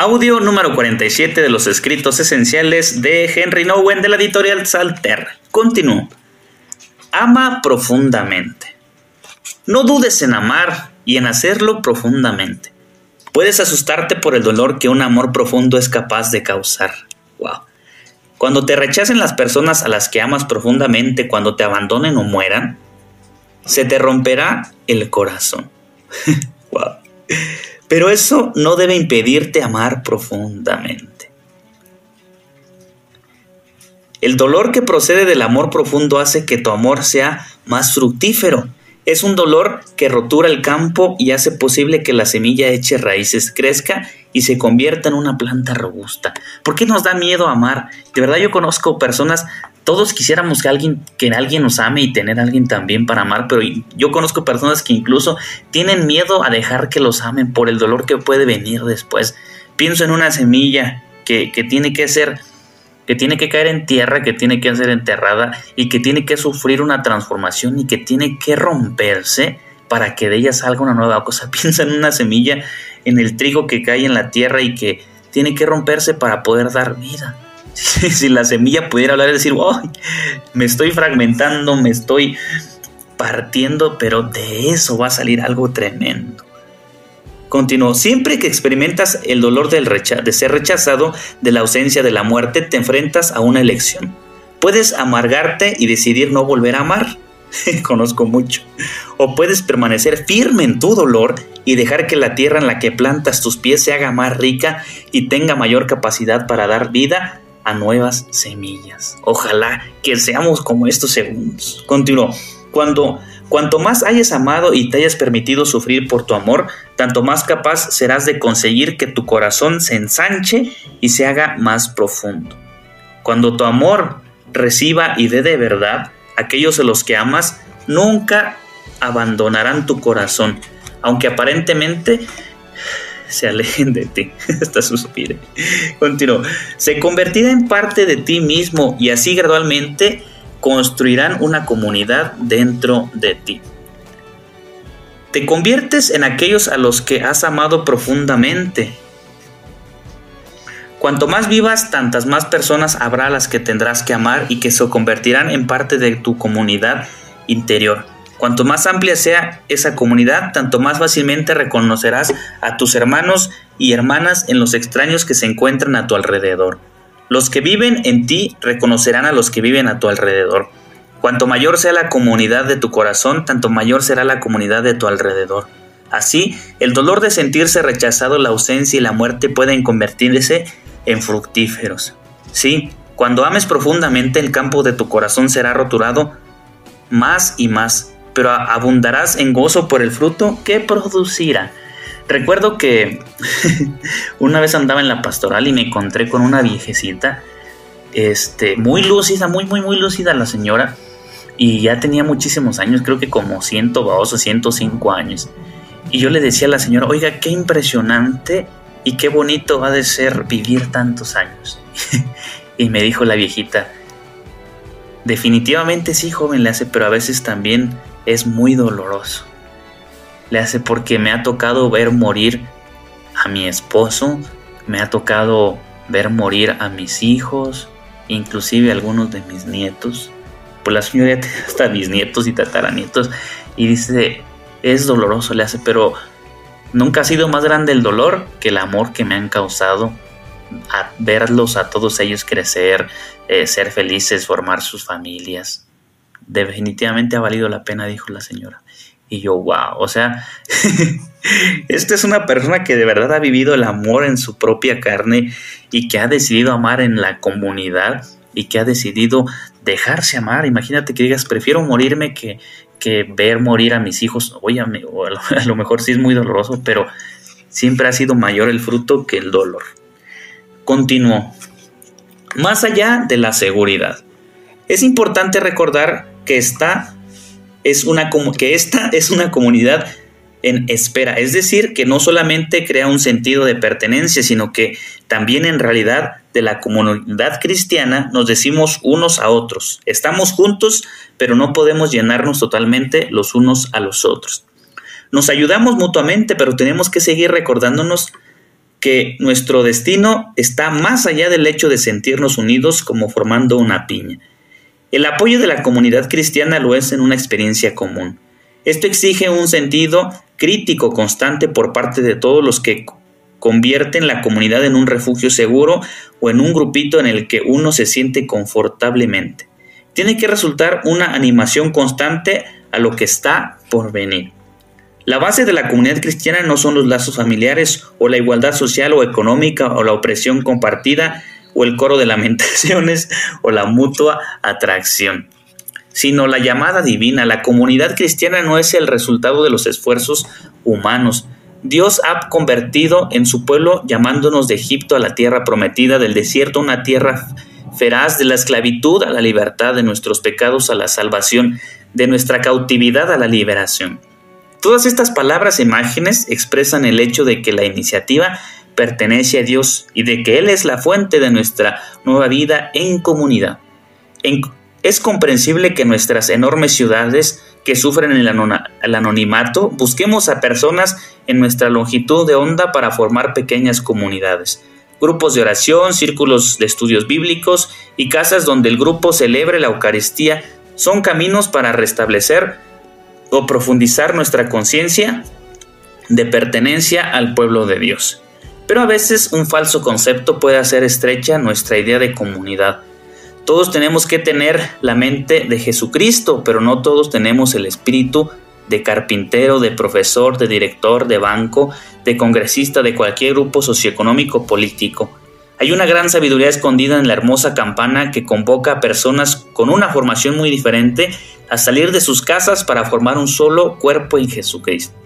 Audio número 47 de los escritos esenciales de Henry Nowen de la editorial Salter. Continúo. Ama profundamente. No dudes en amar y en hacerlo profundamente. Puedes asustarte por el dolor que un amor profundo es capaz de causar. Wow. Cuando te rechacen las personas a las que amas profundamente, cuando te abandonen o mueran, se te romperá el corazón. wow. Pero eso no debe impedirte amar profundamente. El dolor que procede del amor profundo hace que tu amor sea más fructífero. Es un dolor que rotura el campo y hace posible que la semilla eche raíces, crezca y se convierta en una planta robusta. ¿Por qué nos da miedo amar? De verdad yo conozco personas todos quisiéramos que alguien, que alguien nos ame y tener a alguien también para amar, pero yo conozco personas que incluso tienen miedo a dejar que los amen por el dolor que puede venir después. Pienso en una semilla que, que tiene que ser, que tiene que caer en tierra, que tiene que ser enterrada y que tiene que sufrir una transformación y que tiene que romperse para que de ella salga una nueva cosa. Piensa en una semilla, en el trigo que cae en la tierra y que tiene que romperse para poder dar vida. si la semilla pudiera hablar y decir, me estoy fragmentando, me estoy partiendo, pero de eso va a salir algo tremendo. Continuó, siempre que experimentas el dolor de ser rechazado, de la ausencia de la muerte, te enfrentas a una elección. Puedes amargarte y decidir no volver a amar. Conozco mucho. O puedes permanecer firme en tu dolor y dejar que la tierra en la que plantas tus pies se haga más rica y tenga mayor capacidad para dar vida nuevas semillas. Ojalá que seamos como estos segundos. Continuó. Cuando cuanto más hayas amado y te hayas permitido sufrir por tu amor, tanto más capaz serás de conseguir que tu corazón se ensanche y se haga más profundo. Cuando tu amor reciba y dé de verdad, aquellos a los que amas nunca abandonarán tu corazón, aunque aparentemente se alejen de ti. Hasta suspire. Continuó. Se convertirá en parte de ti mismo y así gradualmente construirán una comunidad dentro de ti. Te conviertes en aquellos a los que has amado profundamente. Cuanto más vivas, tantas más personas habrá las que tendrás que amar y que se convertirán en parte de tu comunidad interior. Cuanto más amplia sea esa comunidad, tanto más fácilmente reconocerás a tus hermanos y hermanas en los extraños que se encuentran a tu alrededor. Los que viven en ti reconocerán a los que viven a tu alrededor. Cuanto mayor sea la comunidad de tu corazón, tanto mayor será la comunidad de tu alrededor. Así, el dolor de sentirse rechazado, la ausencia y la muerte pueden convertirse en fructíferos. Sí, cuando ames profundamente, el campo de tu corazón será roturado más y más pero abundarás en gozo por el fruto que producirá. Recuerdo que una vez andaba en la pastoral y me encontré con una viejecita, este, muy lúcida, muy, muy, muy lúcida la señora, y ya tenía muchísimos años, creo que como 102 o 105 años. Y yo le decía a la señora, oiga, qué impresionante y qué bonito ha de ser vivir tantos años. y me dijo la viejita, definitivamente sí, joven, le hace, pero a veces también es muy doloroso. Le hace porque me ha tocado ver morir a mi esposo, me ha tocado ver morir a mis hijos, inclusive algunos de mis nietos. Pues la señora tiene hasta bisnietos y tataranietos y dice, es doloroso, le hace, pero nunca ha sido más grande el dolor que el amor que me han causado a verlos a todos ellos crecer, eh, ser felices, formar sus familias definitivamente ha valido la pena, dijo la señora. Y yo, wow, o sea, esta es una persona que de verdad ha vivido el amor en su propia carne y que ha decidido amar en la comunidad y que ha decidido dejarse amar. Imagínate que digas, prefiero morirme que, que ver morir a mis hijos. Oye, a lo mejor sí es muy doloroso, pero siempre ha sido mayor el fruto que el dolor. Continuó. Más allá de la seguridad. Es importante recordar que esta es una, que esta es una comunidad en espera, es decir, que no solamente crea un sentido de pertenencia, sino que también en realidad de la comunidad cristiana nos decimos unos a otros. Estamos juntos, pero no podemos llenarnos totalmente los unos a los otros. Nos ayudamos mutuamente, pero tenemos que seguir recordándonos que nuestro destino está más allá del hecho de sentirnos unidos como formando una piña. El apoyo de la comunidad cristiana lo es en una experiencia común. Esto exige un sentido crítico constante por parte de todos los que convierten la comunidad en un refugio seguro o en un grupito en el que uno se siente confortablemente. Tiene que resultar una animación constante a lo que está por venir. La base de la comunidad cristiana no son los lazos familiares o la igualdad social o económica o la opresión compartida o el coro de lamentaciones o la mutua atracción, sino la llamada divina. La comunidad cristiana no es el resultado de los esfuerzos humanos. Dios ha convertido en su pueblo llamándonos de Egipto a la tierra prometida, del desierto a una tierra feraz, de la esclavitud a la libertad, de nuestros pecados a la salvación, de nuestra cautividad a la liberación. Todas estas palabras e imágenes expresan el hecho de que la iniciativa pertenece a Dios y de que Él es la fuente de nuestra nueva vida en comunidad. es comprensible que nuestras enormes ciudades que sufren el, el anonimato busquemos a personas en nuestra longitud de onda para formar pequeñas comunidades, grupos de oración, círculos de estudios bíblicos y casas donde el grupo celebre la Eucaristía son caminos para restablecer o profundizar nuestra conciencia de pertenencia al pueblo de Dios. Pero a veces un falso concepto puede hacer estrecha nuestra idea de comunidad. Todos tenemos que tener la mente de Jesucristo, pero no todos tenemos el espíritu de carpintero, de profesor, de director, de banco, de congresista, de cualquier grupo socioeconómico político. Hay una gran sabiduría escondida en la hermosa campana que convoca a personas con una formación muy diferente a salir de sus casas para formar un solo cuerpo en Jesucristo.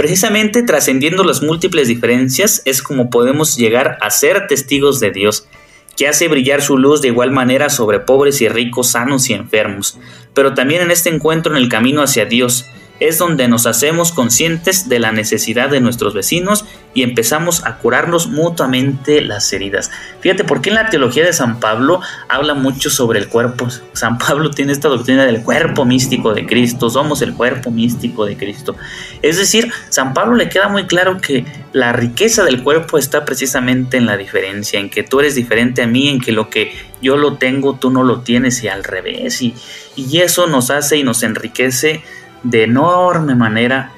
Precisamente trascendiendo las múltiples diferencias es como podemos llegar a ser testigos de Dios, que hace brillar su luz de igual manera sobre pobres y ricos, sanos y enfermos, pero también en este encuentro en el camino hacia Dios, es donde nos hacemos conscientes de la necesidad de nuestros vecinos y empezamos a curarnos mutuamente las heridas. Fíjate, ¿por qué en la teología de San Pablo habla mucho sobre el cuerpo? San Pablo tiene esta doctrina del cuerpo místico de Cristo, somos el cuerpo místico de Cristo. Es decir, San Pablo le queda muy claro que la riqueza del cuerpo está precisamente en la diferencia, en que tú eres diferente a mí, en que lo que yo lo tengo, tú no lo tienes y al revés. Y, y eso nos hace y nos enriquece de enorme manera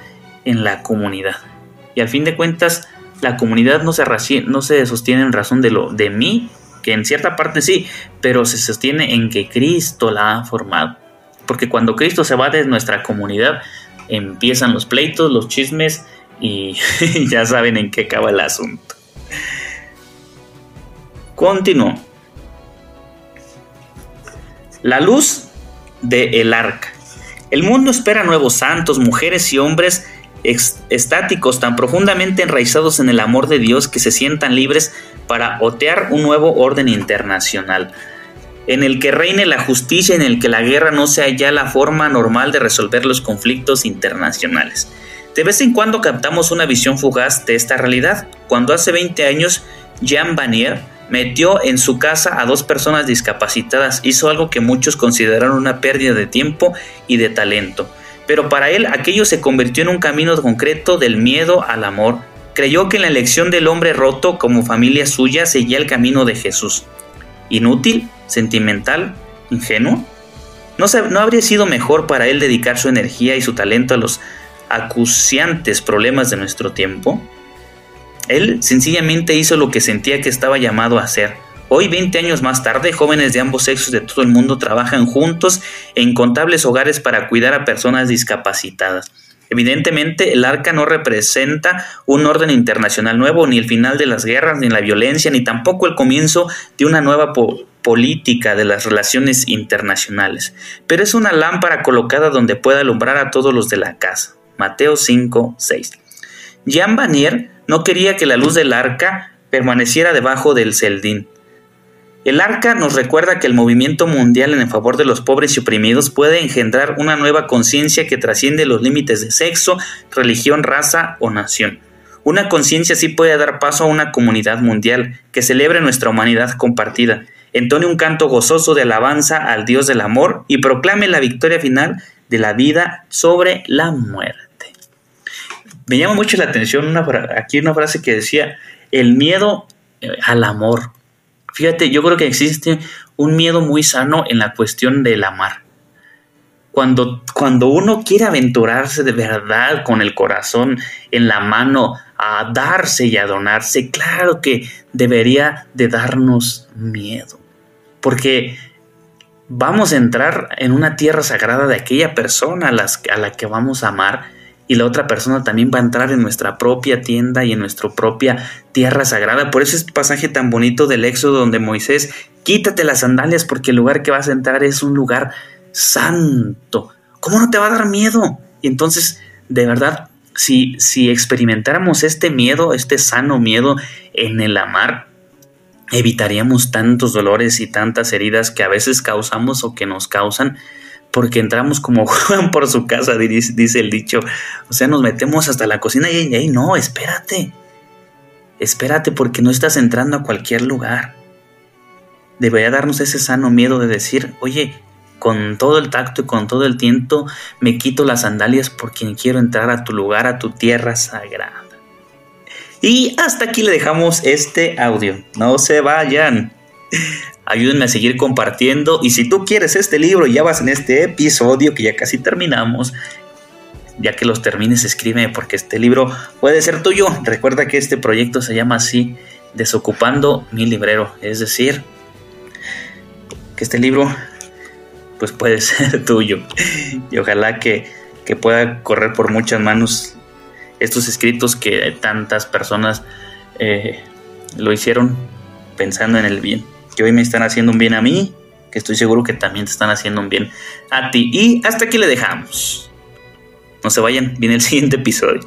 en la comunidad. Y al fin de cuentas, la comunidad no se, no se sostiene en razón de lo de mí, que en cierta parte sí, pero se sostiene en que Cristo la ha formado. Porque cuando Cristo se va de nuestra comunidad, empiezan los pleitos, los chismes y ya saben en qué acaba el asunto. Continúo. La luz de el arca. El mundo espera nuevos santos, mujeres y hombres estáticos tan profundamente enraizados en el amor de Dios que se sientan libres para otear un nuevo orden internacional, en el que reine la justicia, en el que la guerra no sea ya la forma normal de resolver los conflictos internacionales. De vez en cuando captamos una visión fugaz de esta realidad, cuando hace 20 años Jean Vanier metió en su casa a dos personas discapacitadas, hizo algo que muchos consideraron una pérdida de tiempo y de talento. Pero para él aquello se convirtió en un camino concreto del miedo al amor. Creyó que en la elección del hombre roto como familia suya seguía el camino de Jesús. ¿Inútil? ¿Sentimental? ¿Ingenuo? ¿No, ¿No habría sido mejor para él dedicar su energía y su talento a los acuciantes problemas de nuestro tiempo? Él sencillamente hizo lo que sentía que estaba llamado a hacer. Hoy, 20 años más tarde, jóvenes de ambos sexos de todo el mundo trabajan juntos en incontables hogares para cuidar a personas discapacitadas. Evidentemente, el arca no representa un orden internacional nuevo, ni el final de las guerras, ni la violencia, ni tampoco el comienzo de una nueva política de las relaciones internacionales. Pero es una lámpara colocada donde pueda alumbrar a todos los de la casa. Mateo 5, 6. Jean Vanier no quería que la luz del arca permaneciera debajo del celdín. El arca nos recuerda que el movimiento mundial en favor de los pobres y oprimidos puede engendrar una nueva conciencia que trasciende los límites de sexo, religión, raza o nación. Una conciencia así puede dar paso a una comunidad mundial que celebre nuestra humanidad compartida, entone un canto gozoso de alabanza al Dios del amor y proclame la victoria final de la vida sobre la muerte me llama mucho la atención una, aquí una frase que decía, el miedo eh, al amor. Fíjate, yo creo que existe un miedo muy sano en la cuestión del amar. Cuando, cuando uno quiere aventurarse de verdad con el corazón en la mano a darse y a donarse, claro que debería de darnos miedo. Porque vamos a entrar en una tierra sagrada de aquella persona a, a la que vamos a amar y la otra persona también va a entrar en nuestra propia tienda y en nuestra propia tierra sagrada. Por eso es pasaje tan bonito del Éxodo donde Moisés, quítate las sandalias porque el lugar que vas a entrar es un lugar santo. ¿Cómo no te va a dar miedo? Y entonces, de verdad, si, si experimentáramos este miedo, este sano miedo en el amar, evitaríamos tantos dolores y tantas heridas que a veces causamos o que nos causan porque entramos como Juan por su casa, dice, el dicho. O sea, nos metemos hasta la cocina y ahí no, espérate. Espérate porque no estás entrando a cualquier lugar. Debería darnos ese sano miedo de decir, oye, con todo el tacto y con todo el tiento me quito las sandalias porque quiero entrar a tu lugar, a tu tierra sagrada. Y hasta aquí le dejamos este audio. No se vayan. Ayúdenme a seguir compartiendo. Y si tú quieres este libro ya vas en este episodio que ya casi terminamos, ya que los termines, escríbeme porque este libro puede ser tuyo. Recuerda que este proyecto se llama así, Desocupando mi librero. Es decir, que este libro pues puede ser tuyo. Y ojalá que, que pueda correr por muchas manos estos escritos que tantas personas eh, lo hicieron pensando en el bien. Que hoy me están haciendo un bien a mí, que estoy seguro que también te están haciendo un bien a ti. Y hasta aquí le dejamos. No se vayan, viene el siguiente episodio.